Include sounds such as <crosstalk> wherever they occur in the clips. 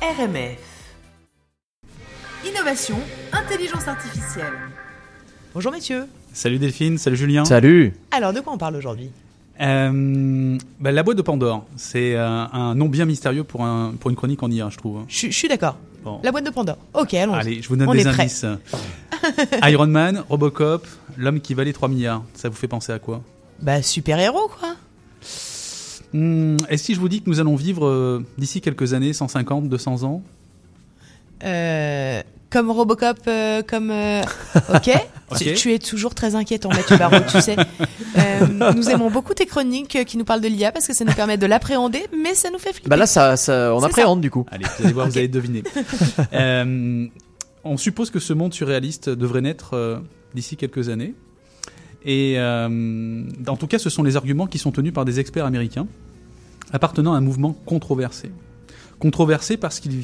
RMF. Innovation, intelligence artificielle. Bonjour messieurs. Salut Delphine, salut Julien. Salut Alors de quoi on parle aujourd'hui? Euh, bah, la boîte de Pandore, c'est euh, un nom bien mystérieux pour, un, pour une chronique en IA, je trouve. Je je suis d'accord. Bon. La boîte de Pandore. Ok, allons Allez, je vous donne On des indices. <laughs> Iron Man, Robocop, l'homme qui valait 3 milliards. Ça vous fait penser à quoi? Bah super-héros quoi. Hmm, Et si je vous dis que nous allons vivre euh, d'ici quelques années, 150, 200 ans? Euh, comme Robocop, euh, comme... euh, Ok. <laughs> Ok. Tu, tu es toujours très inquiétant Mathieu Barraud, tu sais. <laughs> Euh, nous aimons beaucoup tes chroniques qui nous parlent de l'IA parce que ça nous permet de l'appréhender, mais ça nous fait flipper. Bah là, ça, ça, on appréhende du coup. Allez, vous allez voir, vous allez deviner. <laughs> Euh, on suppose que ce monde surréaliste devrait naître euh, d'ici quelques années. Et euh, en tout cas, ce sont les arguments qui sont tenus par des experts américains appartenant à un mouvement controversé. Controversé parce qu'ils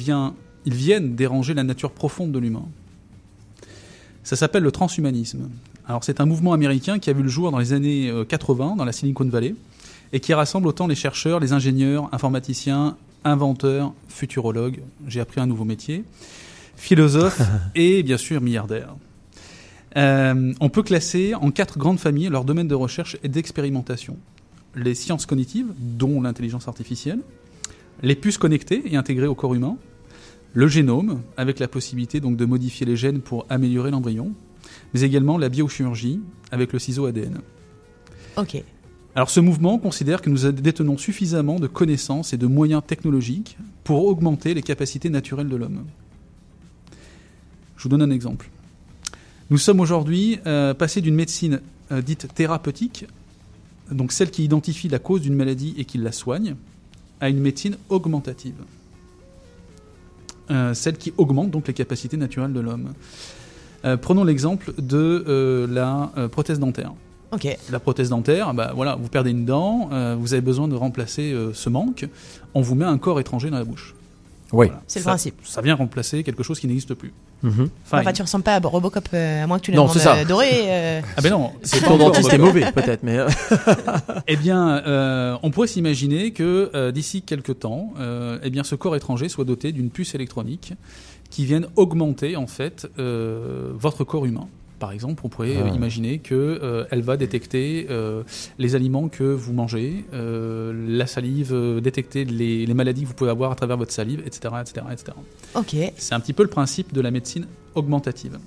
ils viennent déranger la nature profonde de l'humain. Ça s'appelle le transhumanisme. Alors c'est un mouvement américain qui a vu le jour dans les années euh, 80 dans la Silicon Valley et qui rassemble autant les chercheurs, les ingénieurs, informaticiens, inventeurs, futurologues, j'ai appris un nouveau métier, philosophes <laughs> et bien sûr milliardaires. Euh, on peut classer en quatre grandes familles leurs domaines de recherche et d'expérimentation. Les sciences cognitives, dont l'intelligence artificielle, les puces connectées et intégrées au corps humain, le génome, avec la possibilité donc de modifier les gènes pour améliorer l'embryon, mais également la biochirurgie, avec le ciseau ADN. Ok. Alors ce mouvement considère que nous détenons suffisamment de connaissances et de moyens technologiques pour augmenter les capacités naturelles de l'homme. Je vous donne un exemple. Nous sommes aujourd'hui euh, passés d'une médecine euh, dite thérapeutique, donc celle qui identifie la cause d'une maladie et qui la soigne, à une médecine augmentative. Euh, celle qui augmente donc les capacités naturelles de l'homme. Prenons l'exemple de la prothèse dentaire. Ok. La prothèse dentaire, bah voilà, vous perdez une dent, vous avez besoin de remplacer ce manque, on vous met un corps étranger dans la bouche. Oui. Voilà. C'est le Ça- principe. Ça vient remplacer quelque chose qui n'existe plus. Mhm. Enfin, tu ressembles pas à Robocop, euh, à moins que tu le Non, ça. euh, doré. euh. Ah ben non, c'est Ton dentiste est mauvais, peut-être, mais. <laughs> Eh bien, euh, on pourrait s'imaginer que euh, d'ici quelques temps, euh, eh bien, ce corps étranger soit doté d'une puce électronique qui vienne augmenter en fait euh, votre corps humain. Par exemple, on pourrait euh, Ah. imaginer que euh, elle va détecter euh, les aliments que vous mangez, euh, la salive, euh, détecter les, les maladies que vous pouvez avoir à travers votre salive, etc., etc., etc. Ok. C'est un petit peu le principe de la médecine augmentative.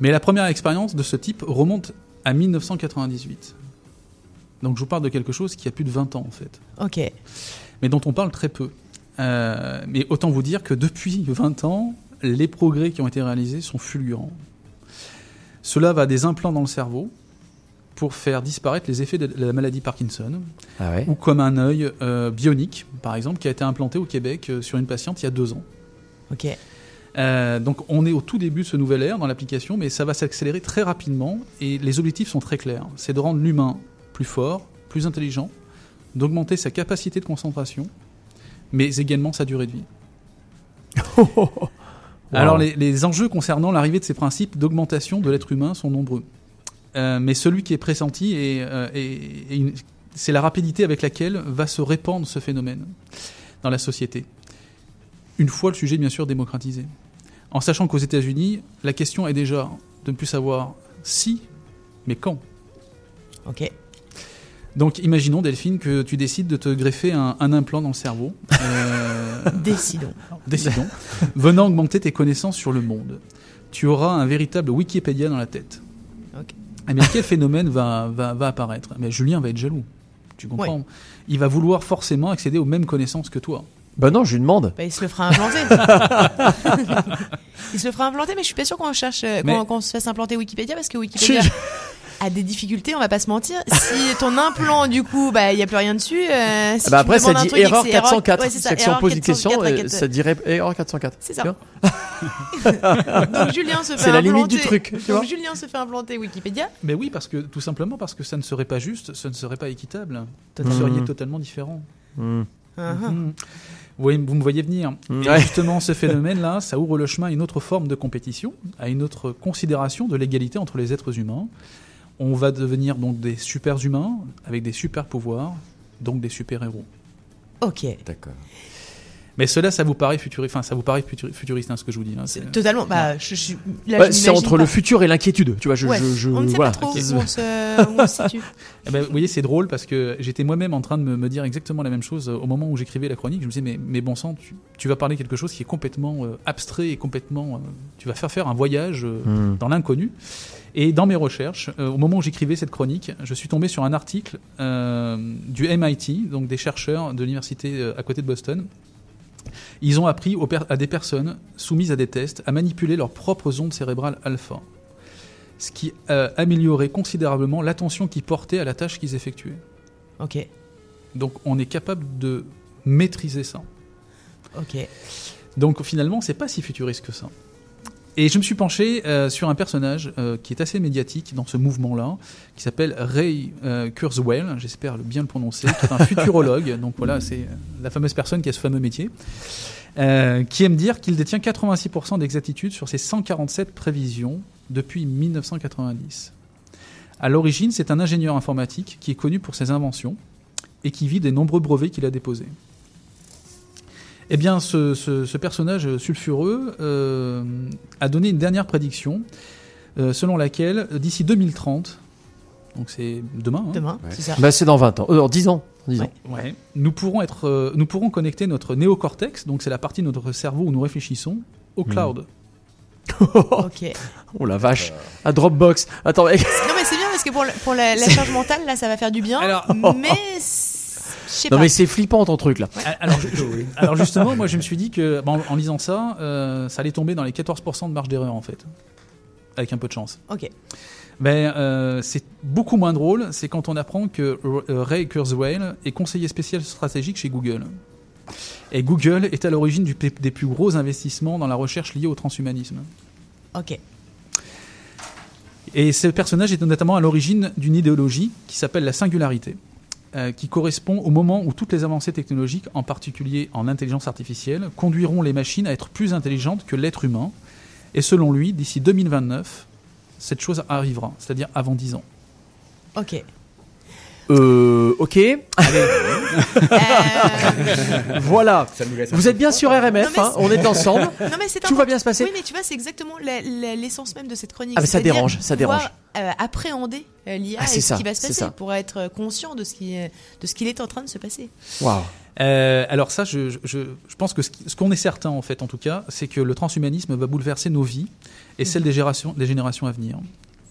Mais la première expérience de ce type remonte à 1998. Donc je vous parle de quelque chose qui a plus de 20 ans en fait, Ok. mais dont on parle très peu. Euh, mais autant vous dire que depuis 20 ans, les progrès qui ont été réalisés sont fulgurants. Cela va des implants dans le cerveau pour faire disparaître les effets de la maladie Parkinson, Ah ouais ou comme un œil euh, bionique, par exemple, qui a été implanté au Québec euh, sur une patiente il y a deux ans. Ok. Euh, donc on est au tout début de ce nouvel ère dans l'application, mais ça va s'accélérer très rapidement et les objectifs sont très clairs. C'est de rendre l'humain plus fort, plus intelligent, d'augmenter sa capacité de concentration, mais également sa durée de vie. <laughs> Alors les, les enjeux concernant l'arrivée de ces principes d'augmentation de l'être humain sont nombreux. Euh, mais celui qui est pressenti, est, euh, est- est une- c'est la rapidité avec laquelle va se répandre ce phénomène dans la société. Une fois le sujet bien sûr démocratisé. En sachant qu'aux États-Unis, la question est déjà de ne plus savoir si, mais quand. Ok. Donc imaginons Delphine que tu décides de te greffer un, un implant dans le cerveau. Euh, <laughs> Décidons. décidons. Venant augmenter tes connaissances sur le monde. Tu auras un véritable Wikipédia dans la tête. Ok. Eh bien, quel phénomène va, va, va apparaître? Mais Julien va être jaloux. Tu comprends? Il va vouloir forcément accéder aux mêmes connaissances que toi. Bah non, je lui demande. Bah, il se le fera implanter. <laughs> il se le fera implanter, mais je suis pas sûr qu'on cherche, euh, qu'on Mais- qu'on se fasse implanter Wikipédia parce que Wikipédia a des difficultés, on va pas se mentir. Si ton implant, du coup, bah, il y a plus rien dessus. euh, si Ah bah après, ça dit truc erreur c'est 404. ouais, ça, si on pose une question, 404, euh, ça dirait erreur 404. C'est ça. <laughs> Donc Julien se <laughs> fait C'est la limite du implanter- truc, tu vois. Donc Julien se fait implanter Wikipédia. Mais oui, parce que tout simplement parce que ça ne serait pas juste, ce ne serait pas équitable. Vous Mhm. seriez totalement différent. Hmm. Uh-huh. Mhm. Vous, me voyez venir. Mm. Et justement, ce <laughs> phénomène-là, ça ouvre le chemin à une autre forme de compétition, à une autre considération de l'égalité entre les êtres humains. On va devenir donc des super humains avec des super pouvoirs, donc des super héros. Ok. D'accord. Mais cela, ça vous paraît futuriste, enfin, ça vous paraît futuri- futuriste, hein, ce que je vous dis. hein, c'est- Totalement. Bah, je, je, là, Bah, je c'est entre le pas. futur et l'inquiétude. Tu vois, je, Ouais. je, je- On ne sait voilà. pas trop où on se, <laughs> où on se situe. Eh ben, vous voyez, c'est drôle parce que j'étais moi-même en train de me, me dire exactement la même chose euh, au moment où j'écrivais la chronique. Je me disais, mais, mais bon sang, tu, tu vas parler quelque chose qui est complètement euh, abstrait et complètement. euh, tu vas faire faire un voyage euh, Hmm. dans l'inconnu. Et dans mes recherches, euh, au moment où j'écrivais cette chronique, je suis tombé sur un article euh, du MIT, donc des chercheurs de l'université euh, à côté de Boston. Ils ont appris aux à des personnes soumises à des tests à manipuler leurs propres ondes cérébrales alpha, ce qui améliorait considérablement l'attention qu'ils portaient à la tâche qu'ils effectuaient. Ok. Donc on est capable de maîtriser ça. Ok. Donc finalement, c'est pas si futuriste que ça. Et je me suis penché euh, sur un personnage euh, qui est assez médiatique dans ce mouvement-là, qui s'appelle Ray euh, Kurzweil, j'espère bien le prononcer, qui est un <laughs> futurologue. Donc voilà, c'est la fameuse personne qui a ce fameux métier, qui aime dire qu'il détient 86% d'exactitude sur ses 147 prévisions depuis 1990. À l'origine, c'est un ingénieur informatique qui est connu pour ses inventions et qui vit des nombreux brevets qu'il a déposés. Eh bien, ce, ce- ce personnage sulfureux euh, a donné une dernière prédiction euh, selon laquelle, d'ici 2030, donc c'est demain, hein, Demain, Ouais. c'est ça. Bah, c'est dans 20 ans. Euh, dans 10 ans. 10 ans. ouais, nous, pourrons être, euh, nous pourrons connecter notre néocortex, donc c'est la partie de notre cerveau où nous réfléchissons, au cloud. <laughs> Ok. Oh la vache. À Dropbox. Attends, mec. Non, mais c'est bien parce que pour, le- pour la, la charge mentale, là, ça va faire du bien. Alors- mais sais Non pas. mais c'est flippant ton truc là. Alors, je- alors justement, moi je me suis dit que bon, en lisant ça, euh, ça allait tomber dans les 14% de marge d'erreur en fait, avec un peu de chance. Ok. Ben, euh, c'est beaucoup moins drôle, c'est quand on apprend que euh, Ray Kurzweil est conseiller spécial stratégique chez Google. Et Google est à l'origine des plus gros investissements dans la recherche liée au transhumanisme. Ok. Et ce personnage est notamment à l'origine d'une idéologie qui s'appelle la singularité, euh, qui correspond au moment où toutes les avancées technologiques, en particulier en intelligence artificielle, conduiront les machines à être plus intelligentes que l'être humain. Et selon lui, d'ici 2029, cette chose arrivera, c'est-à-dire avant 10 ans. Ok. Euh, ok. <laughs> Euh, Voilà. Vous êtes bien sur. RMF, Non, hein, on est ensemble. <laughs> non, mais c'est Tout va bien se passer. Oui, mais tu vois, c'est exactement l'essence même de cette chronique. Ah, mais ça dérange, ça dérange. euh, appréhender euh, l'IA Ah, et c'est ce ça, qui va se passer pour être conscient de ce qui, est- de ce qu'il est en train de se passer. Waouh. Alors ça, je, je- je, je pense que ce qu'on est certain en fait, en tout cas, c'est que le transhumanisme va bouleverser nos vies et celles des générations, des générations à venir.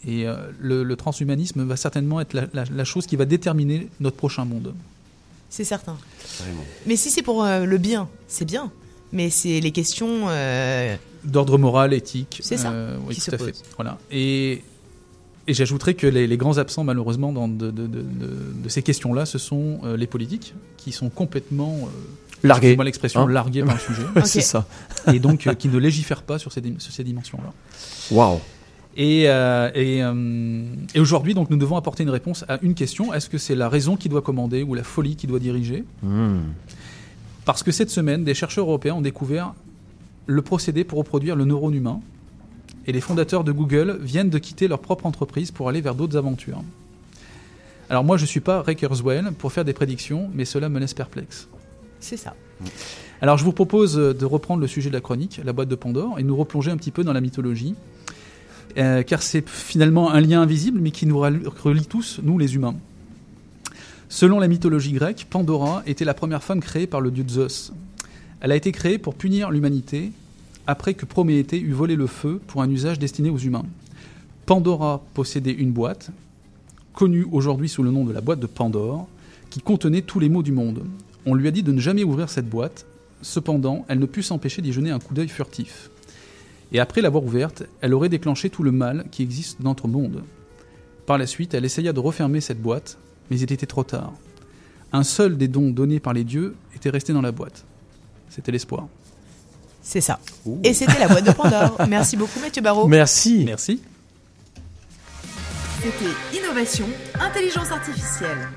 Et euh, le, le transhumanisme va certainement être la, la- la chose qui va déterminer notre prochain monde. C'est certain. Vraiment. Mais si c'est pour euh, le bien, c'est bien. Mais c'est les questions. euh, D'ordre moral, éthique. C'est ça, euh, oui, qui tout se à fait. posent. Voilà. Et, et j'ajouterais que les, les grands absents, malheureusement, dans, de, de- de- de- de ces questions-là, ce sont euh, les politiques, qui sont complètement, euh, Largué. excusez-moi l'expression, Hein largués par le <laughs> sujet. C'est ça. et donc euh, qui ne légifèrent pas sur ces, dim- ces dimensions-là. Waouh. Et, euh, et, euh, et aujourd'hui, donc, nous devons apporter une réponse à une question est-ce que c'est la raison qui doit commander ou la folie qui doit diriger Hmm. Parce que cette semaine, des chercheurs européens ont découvert le procédé pour reproduire le neurone humain. Et les fondateurs de Google viennent de quitter leur propre entreprise pour aller vers d'autres aventures. Alors moi, je ne suis pas Ray Kurzweil pour faire des prédictions, mais cela me laisse perplexe. C'est ça. Alors je vous propose de reprendre le sujet de la chronique, la boîte de Pandore, et nous replonger un petit peu dans la mythologie, euh, car c'est finalement un lien invisible, mais qui nous rel- relie tous, nous les humains. Selon la mythologie grecque, Pandora était la première femme créée par le dieu Zeus. Elle a été créée pour punir l'humanité après que Prométhée eut volé le feu pour un usage destiné aux humains. Pandora possédait une boîte, connue aujourd'hui sous le nom de la boîte de Pandore, qui contenait tous les maux du monde. On lui a dit de ne jamais ouvrir cette boîte, cependant, elle ne put s'empêcher d'y jeter un coup d'œil furtif. Et après l'avoir ouverte, elle aurait déclenché tout le mal qui existe dans notre monde. Par la suite, elle essaya de refermer cette boîte, mais il était trop tard. Un seul des dons donnés par les dieux était resté dans la boîte. C'était l'espoir. C'est ça. Ouh. Et c'était la boîte de Pandore. <laughs> Merci beaucoup, Mathieu Barraud. Merci. Merci. C'était Innovation, Intelligence Artificielle.